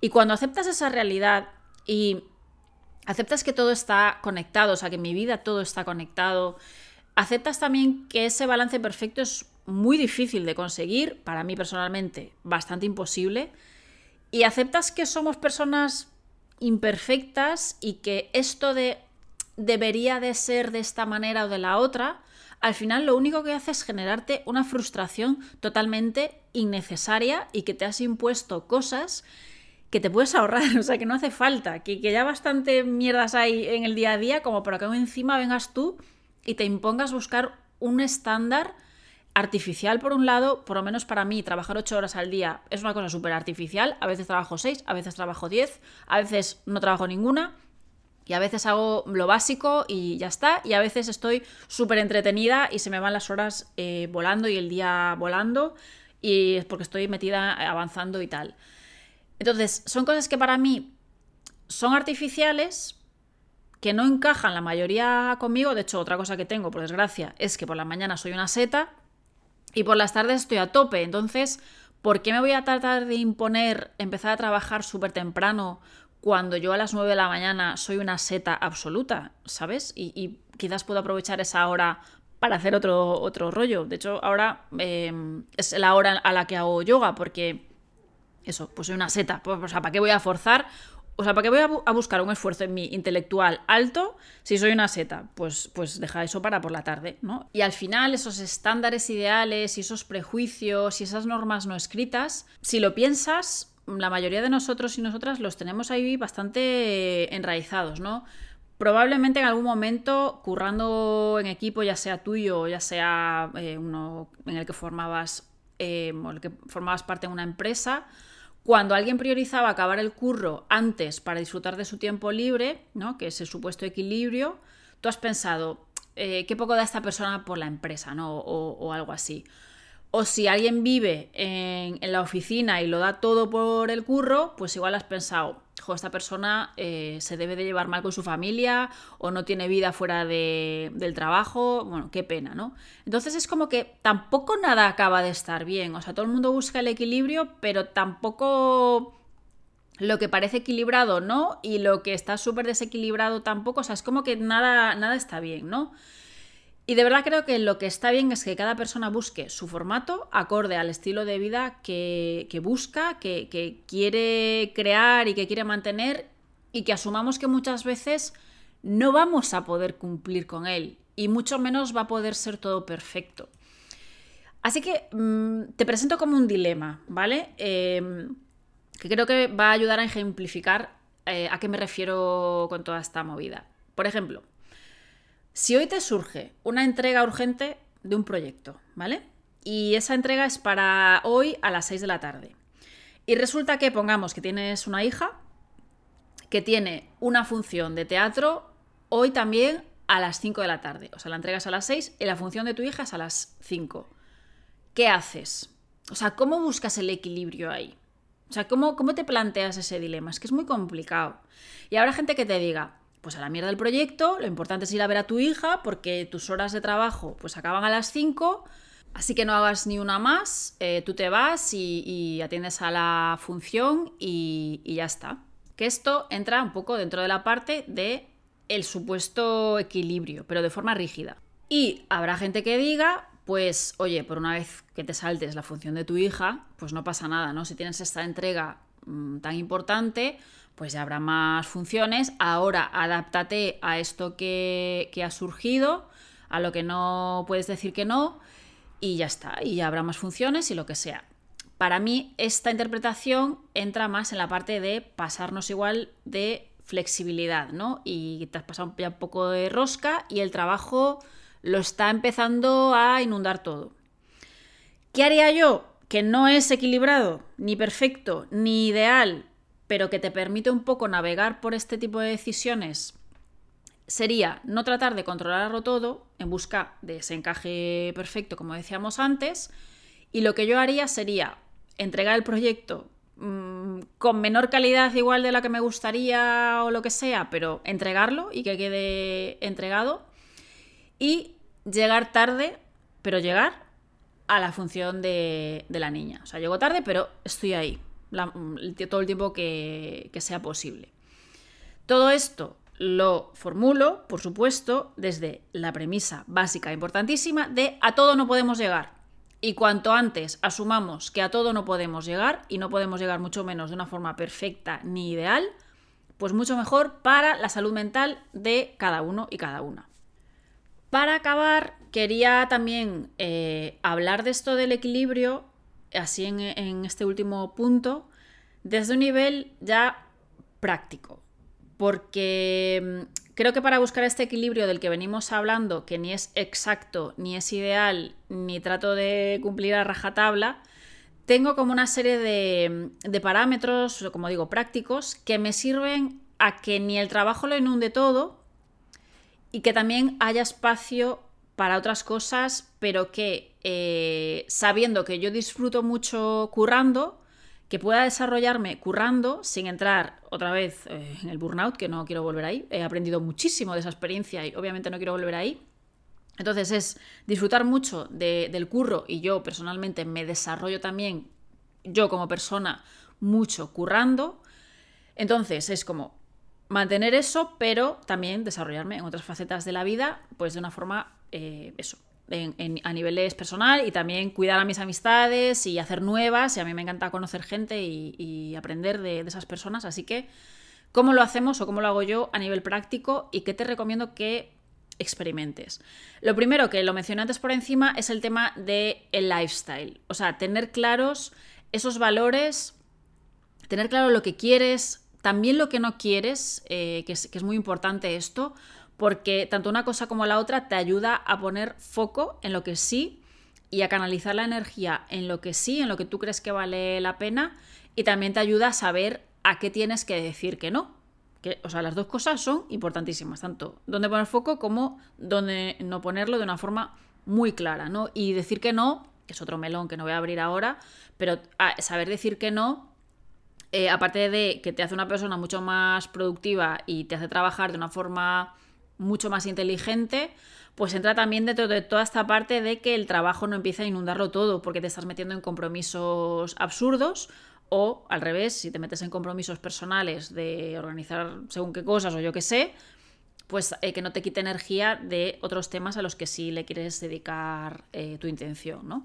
Y cuando aceptas esa realidad y aceptas que todo está conectado, o sea, que en mi vida todo está conectado, aceptas también que ese balance perfecto es muy difícil de conseguir, para mí personalmente bastante imposible, y aceptas que somos personas imperfectas y que esto de debería de ser de esta manera o de la otra, al final lo único que hace es generarte una frustración totalmente innecesaria y que te has impuesto cosas que te puedes ahorrar, (laughs) o sea, que no hace falta, que, que ya bastante mierdas hay en el día a día como para que encima vengas tú y te impongas buscar un estándar artificial por un lado, por lo menos para mí, trabajar ocho horas al día es una cosa súper artificial. A veces trabajo seis, a veces trabajo diez, a veces no trabajo ninguna. Y a veces hago lo básico y ya está. Y a veces estoy súper entretenida y se me van las horas eh, volando y el día volando. Y es porque estoy metida avanzando y tal. Entonces, son cosas que para mí son artificiales, que no encajan la mayoría conmigo. De hecho, otra cosa que tengo, por desgracia, es que por la mañana soy una seta y por las tardes estoy a tope. Entonces, ¿por qué me voy a tratar de imponer empezar a trabajar súper temprano cuando yo a las 9 de la mañana soy una seta absoluta? ¿Sabes? Y, quizás puedo aprovechar esa hora para hacer otro, otro rollo. De hecho, ahora em, es la hora a la que hago yoga porque eso, pues soy una seta. Pues, o sea, ¿para qué voy a forzar o sea, ¿para qué voy a, buscar un esfuerzo en mi intelectual alto si soy una seta? Pues, pues deja eso para por la tarde, ¿no? Y al final esos estándares ideales y esos prejuicios y esas normas no escritas, si lo piensas, la mayoría de nosotros y nosotras los tenemos ahí bastante enraizados, ¿no? Probablemente en algún momento, currando en equipo, ya sea tuyo o ya sea eh, uno en el que formabas, eh, o el que formabas parte de una empresa, cuando alguien priorizaba acabar el curro antes para disfrutar de su tiempo libre, ¿no? que es el supuesto equilibrio, tú has pensado, eh, qué poco da esta persona por la empresa, ¿no? o algo así. O si alguien vive en, la oficina y lo da todo por el curro, pues igual has pensado, esta persona eh, se debe de llevar mal con su familia o no tiene vida fuera del trabajo. Bueno, qué pena, ¿no? Entonces es como que tampoco nada acaba de estar bien. O sea, todo el mundo busca el equilibrio, pero tampoco lo que parece equilibrado no y lo que está súper desequilibrado tampoco. O sea, es como que nada, nada está bien, ¿no? Y de verdad creo que lo que está bien es que cada persona busque su formato acorde al estilo de vida que, busca, que, quiere crear y que quiere mantener y que asumamos que muchas veces no vamos a poder cumplir con él y mucho menos va a poder ser todo perfecto. Así que mm, te presento como un dilema, ¿vale? Em, que creo que va a ayudar a ejemplificar eh, a qué me refiero con toda esta movida. Por ejemplo, si hoy te surge una entrega urgente de un proyecto, ¿vale? Y esa entrega es para hoy a las 6 de la tarde. Y resulta que pongamos que tienes una hija que tiene una función de teatro hoy también a las 5 de la tarde. O sea, la entregas a las 6 y la función de tu hija es a las 5. ¿qué haces? O sea, ¿cómo buscas el equilibrio ahí? O sea, ¿cómo, ¿cómo te planteas ese dilema? Es que es muy complicado. Y habrá gente que te diga, pues a la mierda del proyecto, lo importante es ir a ver a tu hija porque tus horas de trabajo pues acaban a las 5, así que no hagas ni una más, eh, tú te vas y, atiendes a la función y, y ya está. Que esto entra un poco dentro de la parte de el supuesto equilibrio, pero de forma rígida. Y habrá gente que diga, pues oye, por una vez que te saltes la función de tu hija, pues no pasa nada, ¿no? Si tienes esta entrega mm, tan importante, pues ya habrá más funciones. Ahora adáptate a esto que, que ha surgido, a lo que no puedes decir que no, y ya está, y ya habrá más funciones y lo que sea. Para mí, esta interpretación entra más en la parte de pasarnos igual de flexibilidad, ¿no? Y te has pasado ya un poco de rosca y el trabajo lo está empezando a inundar todo. ¿Qué haría yo? Que no es equilibrado, ni perfecto, ni ideal, pero que te permite un poco navegar por este tipo de decisiones, sería no tratar de controlarlo todo en busca de ese encaje perfecto, como decíamos antes, y lo que yo haría sería entregar el proyecto mm, con menor calidad igual de la que me gustaría o lo que sea, pero entregarlo y que quede entregado y llegar tarde, pero llegar a la función de, la niña. O sea, llego tarde, pero estoy ahí todo el tiempo que, sea posible. Todo esto lo formulo, por supuesto, desde la premisa básica, importantísima, de a todo no podemos llegar. Y cuanto antes asumamos que a todo no podemos llegar, y no podemos llegar mucho menos de una forma perfecta ni ideal, pues mucho mejor para la salud mental de cada uno y cada una. Para acabar, quería también eh, hablar de esto del equilibrio, así en, este último punto, desde un nivel ya práctico. Porque mm, creo que para buscar este equilibrio del que venimos hablando, que ni es exacto, ni es ideal, ni trato de cumplir a rajatabla, tengo como una serie de, de, parámetros, como digo, prácticos, que me sirven a que ni el trabajo lo inunde todo, y que también haya espacio para otras cosas, pero que eh, sabiendo que yo disfruto mucho currando, que pueda desarrollarme currando sin entrar otra vez eh, en el burnout, que no quiero volver ahí. He aprendido muchísimo de esa experiencia y obviamente no quiero volver ahí. Entonces es disfrutar mucho del curro y yo personalmente me desarrollo también, yo como persona, mucho currando. Entonces es como mantener eso, pero también desarrollarme en otras facetas de la vida, pues de una forma, eh, eso, a niveles personal y también cuidar a mis amistades y hacer nuevas. Y a mí me encanta conocer gente y, aprender de, esas personas. Así que, ¿cómo lo hacemos o cómo lo hago yo a nivel práctico y qué te recomiendo que experimentes? Lo primero que lo mencioné antes por encima es el tema del el lifestyle. O sea, tener claros esos valores, tener claro lo que quieres, también lo que no quieres, eh, que, es, muy importante esto, porque tanto una cosa como la otra te ayuda a poner foco en lo que sí y a canalizar la energía en lo que sí, en lo que tú crees que vale la pena, y también te ayuda a saber a qué tienes que decir que no. Que, o sea, las dos cosas son importantísimas, tanto dónde poner foco como dónde no ponerlo de una forma muy clara, ¿no? Y decir que no, que es otro melón que no voy a abrir ahora, pero saber decir que no eh, aparte de que te hace una persona mucho más productiva y te hace trabajar de una forma mucho más inteligente, pues entra también dentro de toda esta parte de que el trabajo no empieza a inundarlo todo porque te estás metiendo en compromisos absurdos o al revés, si te metes en compromisos personales de organizar según qué cosas o yo qué sé, pues eh, que no te quite energía de otros temas a los que sí le quieres dedicar eh, tu intención.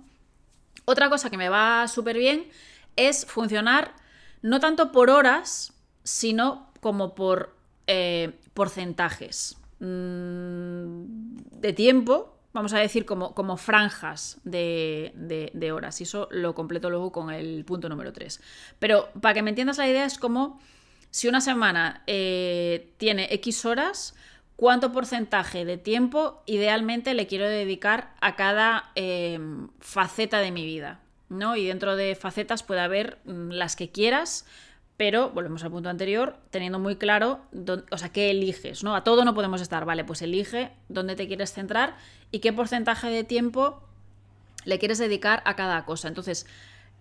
Otra cosa que me va súper bien es funcionar no tanto por horas, sino como por eh, porcentajes, de tiempo, vamos a decir como, como franjas de, horas. Y eso lo completo luego con el punto número 3. Pero para que me entiendas la idea es como si una semana eh, tiene X horas, cuánto porcentaje de tiempo idealmente le quiero dedicar a cada em, faceta de mi vida. ¿no? Y dentro de facetas puede haber mm, las que quieras, pero volvemos al punto anterior, teniendo muy claro, o sea, qué eliges, ¿no? A todo no podemos estar, vale, pues elige dónde te quieres centrar y qué porcentaje de tiempo le quieres dedicar a cada cosa. Entonces,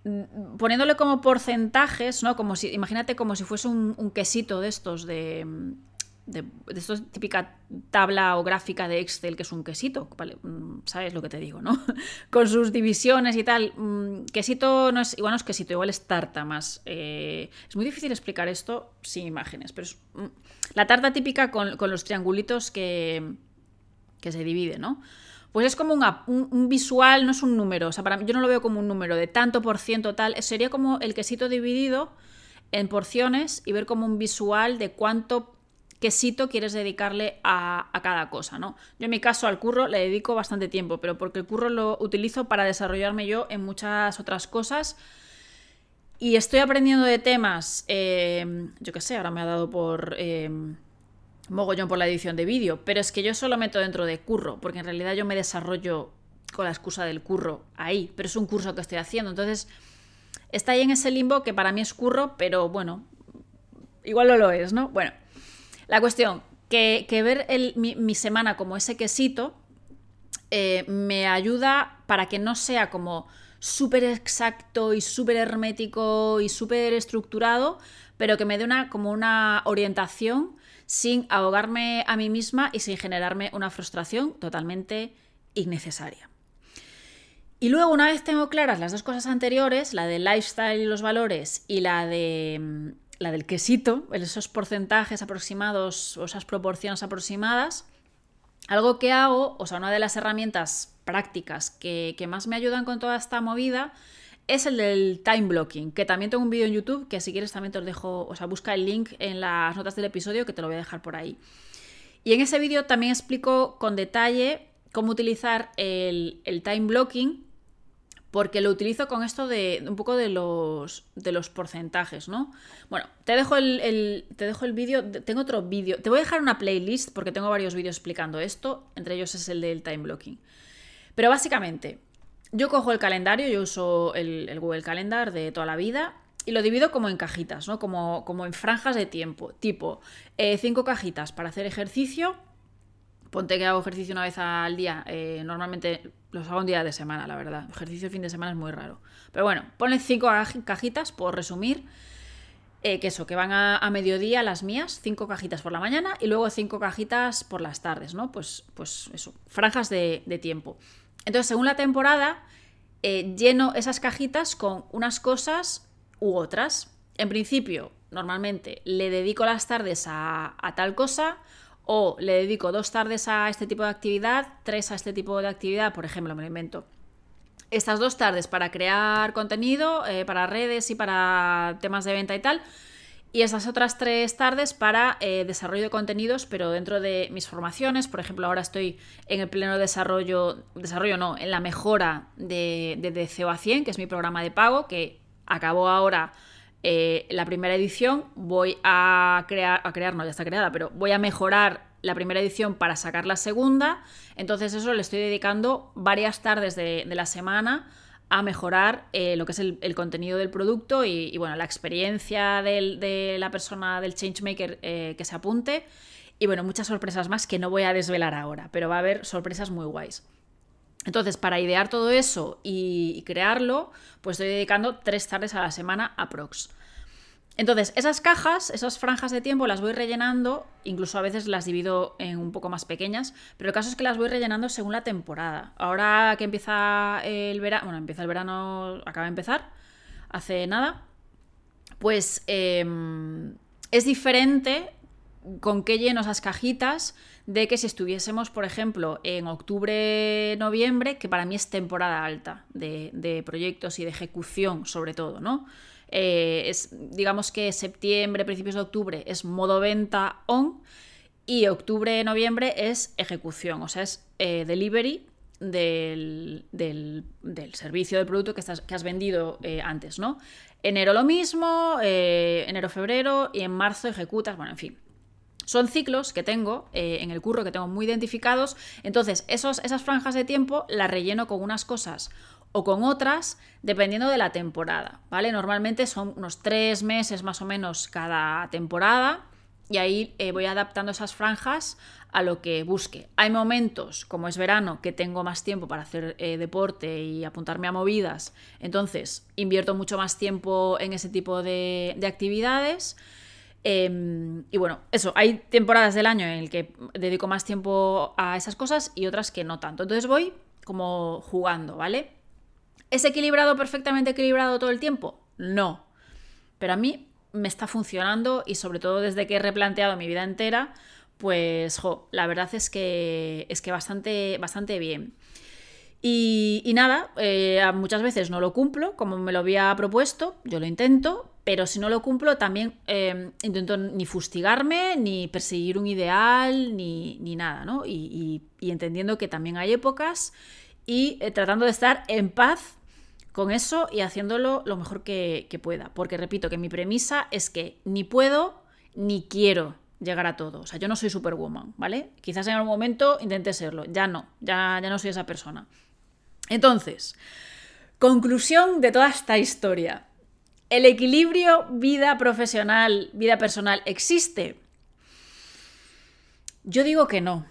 mm, poniéndole como porcentajes, ¿no? Como si, imagínate como si fuese un quesito de estos de mm, de, esto es típica tabla o gráfica de Excel que es un quesito, ¿vale? Mm, ¿Sabes lo que te digo, no? (laughs) Con sus divisiones y tal. Mm, quesito no es, igual no es quesito, igual es tarta más. Eh, es muy difícil explicar esto sin imágenes, pero es mm, la tarta típica con, los triangulitos que, que se divide, ¿no? Pues es como un, visual, no es un número. O sea, para yo no lo veo como un número de tanto por ciento tal. Sería como el quesito dividido en porciones y ver como un visual de cuánto quesito quieres dedicarle a, cada cosa, ¿no? Yo en mi caso al curro le dedico bastante tiempo, pero porque el curro lo utilizo para desarrollarme yo en muchas otras cosas. Y estoy aprendiendo de temas, eh, yo qué sé, ahora me ha dado por eh, mogollón por la edición de vídeo, pero es que yo solo meto dentro de curro, porque en realidad yo me desarrollo con la excusa del curro ahí, pero es un curso que estoy haciendo, entonces está ahí en ese limbo que para mí es curro, pero bueno, igual no lo es, ¿no? Bueno, la cuestión, que, ver mi, semana como ese quesito eh, me ayuda para que no sea como súper exacto y súper hermético y súper estructurado, pero que me dé una, como una orientación sin ahogarme a mí misma y sin generarme una frustración totalmente innecesaria. Y luego, una vez tengo claras las dos cosas anteriores, la del lifestyle y los valores y la de mm, la del quesito, esos porcentajes aproximados o esas proporciones aproximadas, algo que hago, o sea, una de las herramientas prácticas que, más me ayudan con toda esta movida es el del time blocking, que también tengo un vídeo en YouTube que si quieres también te os dejo, o sea, busca el link en las notas del episodio que te lo voy a dejar por ahí. Y en ese vídeo también explico con detalle cómo utilizar el, el time blocking porque lo utilizo con esto de un poco de los, de los porcentajes, ¿no? Bueno, te dejo el, el vídeo, tengo otro vídeo, te voy a dejar una playlist porque tengo varios vídeos explicando esto, entre ellos es el del time blocking. Pero básicamente, yo cojo el calendario, yo uso el, Google Calendar de toda la vida y lo divido como en cajitas, ¿no? Como, como en franjas de tiempo, tipo eh, cinco cajitas para hacer ejercicio, Ponte que hago ejercicio una vez al día. Eh, normalmente los hago un día de semana, la verdad. Ejercicio de fin de semana es muy raro. Pero bueno, ponle cinco cajitas, por resumir. Eh, que eso, que van a, mediodía las mías, cinco cajitas por la mañana y luego cinco cajitas por las tardes, ¿no? Pues, pues eso, franjas de, tiempo. Entonces, según la temporada, eh, lleno esas cajitas con unas cosas u otras. En principio, normalmente le dedico las tardes a, a tal cosa, o le dedico dos tardes a este tipo de actividad, tres a este tipo de actividad, por ejemplo, me lo invento. Estas dos tardes para crear contenido, eh, para redes y para temas de venta y tal. Y estas otras tres tardes para eh, desarrollo de contenidos, pero dentro de mis formaciones. Por ejemplo, ahora estoy en el pleno desarrollo, desarrollo no, en la mejora de, de, CEO a 100, que es mi programa de pago, que acabó ahora eh, la primera edición, voy a crear, a crear, no, ya está creada, pero voy a mejorar la primera edición para sacar la segunda. Entonces eso le estoy dedicando varias tardes de, la semana a mejorar eh, lo que es el, contenido del producto y, bueno, la experiencia de la persona del changemaker eh, que se apunte. Y bueno, muchas sorpresas más que no voy a desvelar ahora, pero va a haber sorpresas muy guays. Entonces, para idear todo eso y, crearlo, pues estoy dedicando tres tardes a la semana a Prox. Entonces, esas cajas, esas franjas de tiempo las voy rellenando, incluso a veces las divido en un poco más pequeñas, pero el caso es que las voy rellenando según la temporada. Ahora que empieza el verano, bueno, empieza el verano, acaba de empezar, hace nada, pues em, es diferente con qué lleno esas cajitas de que si estuviésemos, por ejemplo, en octubre, noviembre, que para mí es temporada alta de, proyectos y de ejecución, sobre todo, ¿no? Eh, es, digamos que septiembre, principios de octubre es modo venta on y octubre-noviembre es ejecución, o sea, es eh, delivery del, servicio, del producto que, estás, que has vendido eh, antes, ¿no? Enero lo mismo, eh, enero-febrero y en marzo ejecutas, bueno, en fin. Son ciclos que tengo en el curro que tengo muy identificados, entonces esos, esas franjas de tiempo las relleno con unas cosas o con otras, dependiendo de la temporada, ¿vale? Normalmente son unos tres meses más o menos cada temporada y ahí eh, voy adaptando esas franjas a lo que busque. Hay momentos, como es verano, que tengo más tiempo para hacer eh, deporte y apuntarme a movidas, entonces invierto mucho más tiempo en ese tipo de, actividades. Em, y bueno, eso, hay temporadas del año en el que dedico más tiempo a esas cosas y otras que no tanto. Entonces voy como jugando, ¿vale? ¿Es equilibrado, perfectamente equilibrado todo el tiempo? No. Pero a mí me está funcionando y sobre todo desde que he replanteado mi vida entera, pues la verdad es que es que bastante, bastante bien. Y, nada, eh, muchas veces no lo cumplo como me lo había propuesto, yo lo intento, pero si no lo cumplo también eh, intento ni fustigarme, ni perseguir un ideal, ni, nada, ¿no? Y, entendiendo que también hay épocas y eh, tratando de estar en paz con eso y haciéndolo lo mejor que, pueda. Porque repito que mi premisa es que ni puedo ni quiero llegar a todo. O sea, yo no soy superwoman, ¿vale? Quizás en algún momento intenté serlo. Ya no, ya, ya no soy esa persona. Entonces, conclusión de toda esta historia. ¿El equilibrio vida profesional, vida personal existe? Yo digo que no.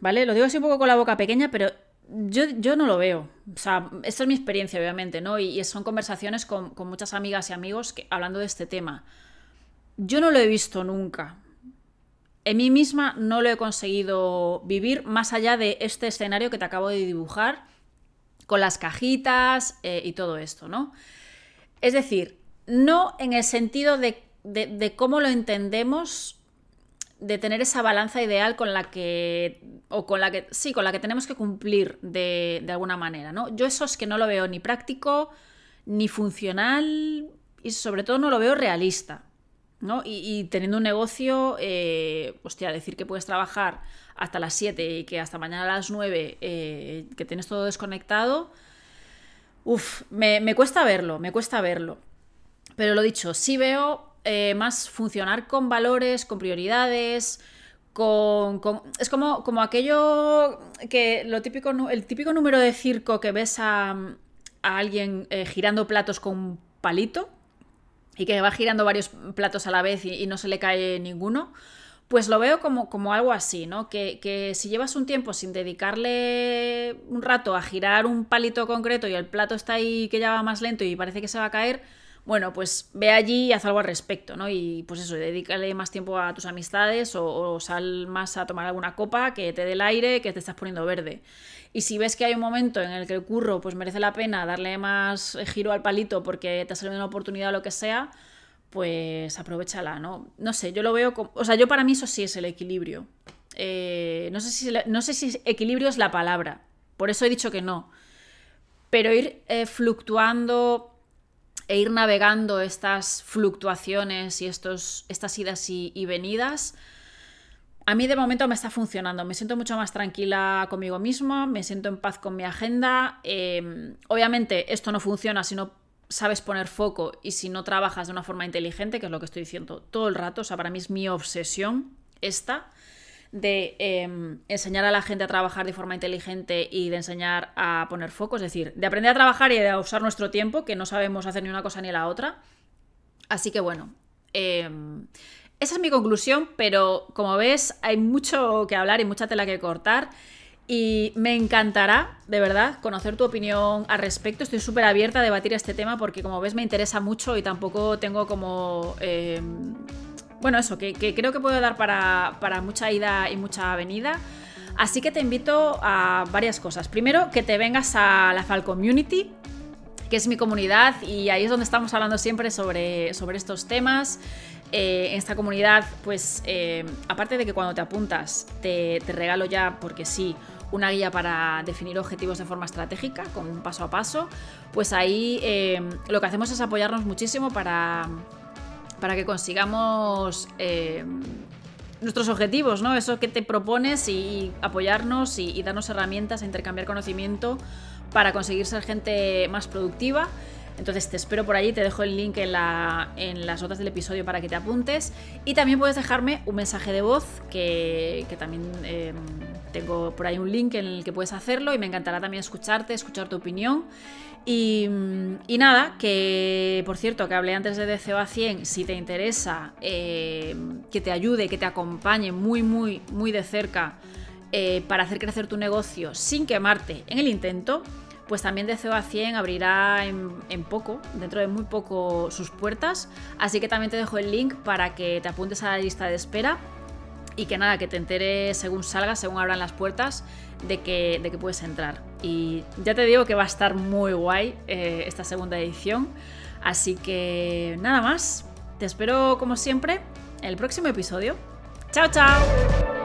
¿Vale? Lo digo así un poco con la boca pequeña, pero yo, no lo veo. O sea, esta es mi experiencia, obviamente, ¿no? Y, son conversaciones con, muchas amigas y amigos que, hablando de este tema. Yo no lo he visto nunca. En mí misma no lo he conseguido vivir más allá de este escenario que te acabo de dibujar, con las cajitas eh, y todo esto, ¿no? Es decir, no en el sentido de, de cómo lo entendemos de tener esa balanza ideal con la que, o con la que, sí, con la que tenemos que cumplir de, alguna manera, ¿no? Yo eso es que no lo veo ni práctico, ni funcional, y sobre todo no lo veo realista, ¿no? Y, teniendo un negocio, eh, hostia, decir que puedes trabajar hasta las 7 y que hasta mañana a las 9 eh, que tienes todo desconectado, uff, me, me cuesta verlo, me cuesta verlo. Pero lo dicho, sí veo eh, más funcionar con valores, con prioridades, con, es como, como aquello que lo típico, el típico número de circo que ves a, alguien eh, girando platos con un palito y que va girando varios platos a la vez y, no se le cae ninguno. Pues lo veo como, como algo así, ¿no? Que, que, si llevas un tiempo sin dedicarle un rato a girar un palito concreto y el plato está ahí que ya va más lento y parece que se va a caer, bueno, pues ve allí y haz algo al respecto, ¿no? Y pues eso, dedícale más tiempo a tus amistades o, sal más a tomar alguna copa que te dé el aire, que te estás poniendo verde. Y si ves que hay un momento en el que el curro pues merece la pena darle más giro al palito porque te ha salido una oportunidad o lo que sea, pues aprovechala, ¿no? No sé, yo lo veo como... O sea, yo para mí eso sí es el equilibrio. Eh, no, sé si, no sé si equilibrio es la palabra, por eso he dicho que no. Pero ir eh, fluctuando e ir navegando estas fluctuaciones y estos, estas idas y, venidas, a mí de momento me está funcionando. Me siento mucho más tranquila conmigo misma, me siento en paz con mi agenda. Em, obviamente esto no funciona si no sabes poner foco y si no trabajas de una forma inteligente, que es lo que estoy diciendo todo el rato. O sea, para mí es mi obsesión esta de em, enseñar a la gente a trabajar de forma inteligente y de enseñar a poner foco, es decir, de aprender a trabajar y a usar nuestro tiempo, que no sabemos hacer ni una cosa ni la otra. Así que bueno, em, esa es mi conclusión, pero como ves hay mucho que hablar y mucha tela que cortar. Y me encantará, de verdad, conocer tu opinión al respecto. Estoy súper abierta a debatir este tema porque, como ves, me interesa mucho y tampoco tengo como em, bueno, eso, que, creo que puede dar para, mucha ida y mucha venida. Así que te invito a varias cosas. Primero, que te vengas a la Fal Community, que es mi comunidad, y ahí es donde estamos hablando siempre sobre, sobre estos temas. Eh, en esta comunidad, pues, eh, aparte de que cuando te apuntas te, regalo ya, porque sí, una guía para definir objetivos de forma estratégica, con un paso a paso, pues ahí eh, lo que hacemos es apoyarnos muchísimo para para que consigamos eh, nuestros objetivos, ¿no? Eso que te propones y apoyarnos y, darnos herramientas a intercambiar conocimiento para conseguir ser gente más productiva entonces te espero por allí, te dejo el link en, las notas del episodio para que te apuntes. Y también puedes dejarme un mensaje de voz, que, también em, tengo por ahí un link en el que puedes hacerlo y me encantará también escucharte, escuchar tu opinión. Y, nada, que por cierto, que hablé antes de DCO a 100, si te interesa em, que te ayude, que te acompañe muy, muy, muy de cerca eh, para hacer crecer tu negocio sin quemarte en el intento, pues también de 0 a 100 abrirá en, poco, dentro de muy poco, sus puertas. Así que también te dejo el link para que te apuntes a la lista de espera y que nada, que te enteres según salgas, según abran las puertas, de que, de que puedes entrar. Y ya te digo que va a estar muy guay eh, esta segunda edición. Así que nada más, te espero como siempre el próximo episodio. ¡Chao, chao!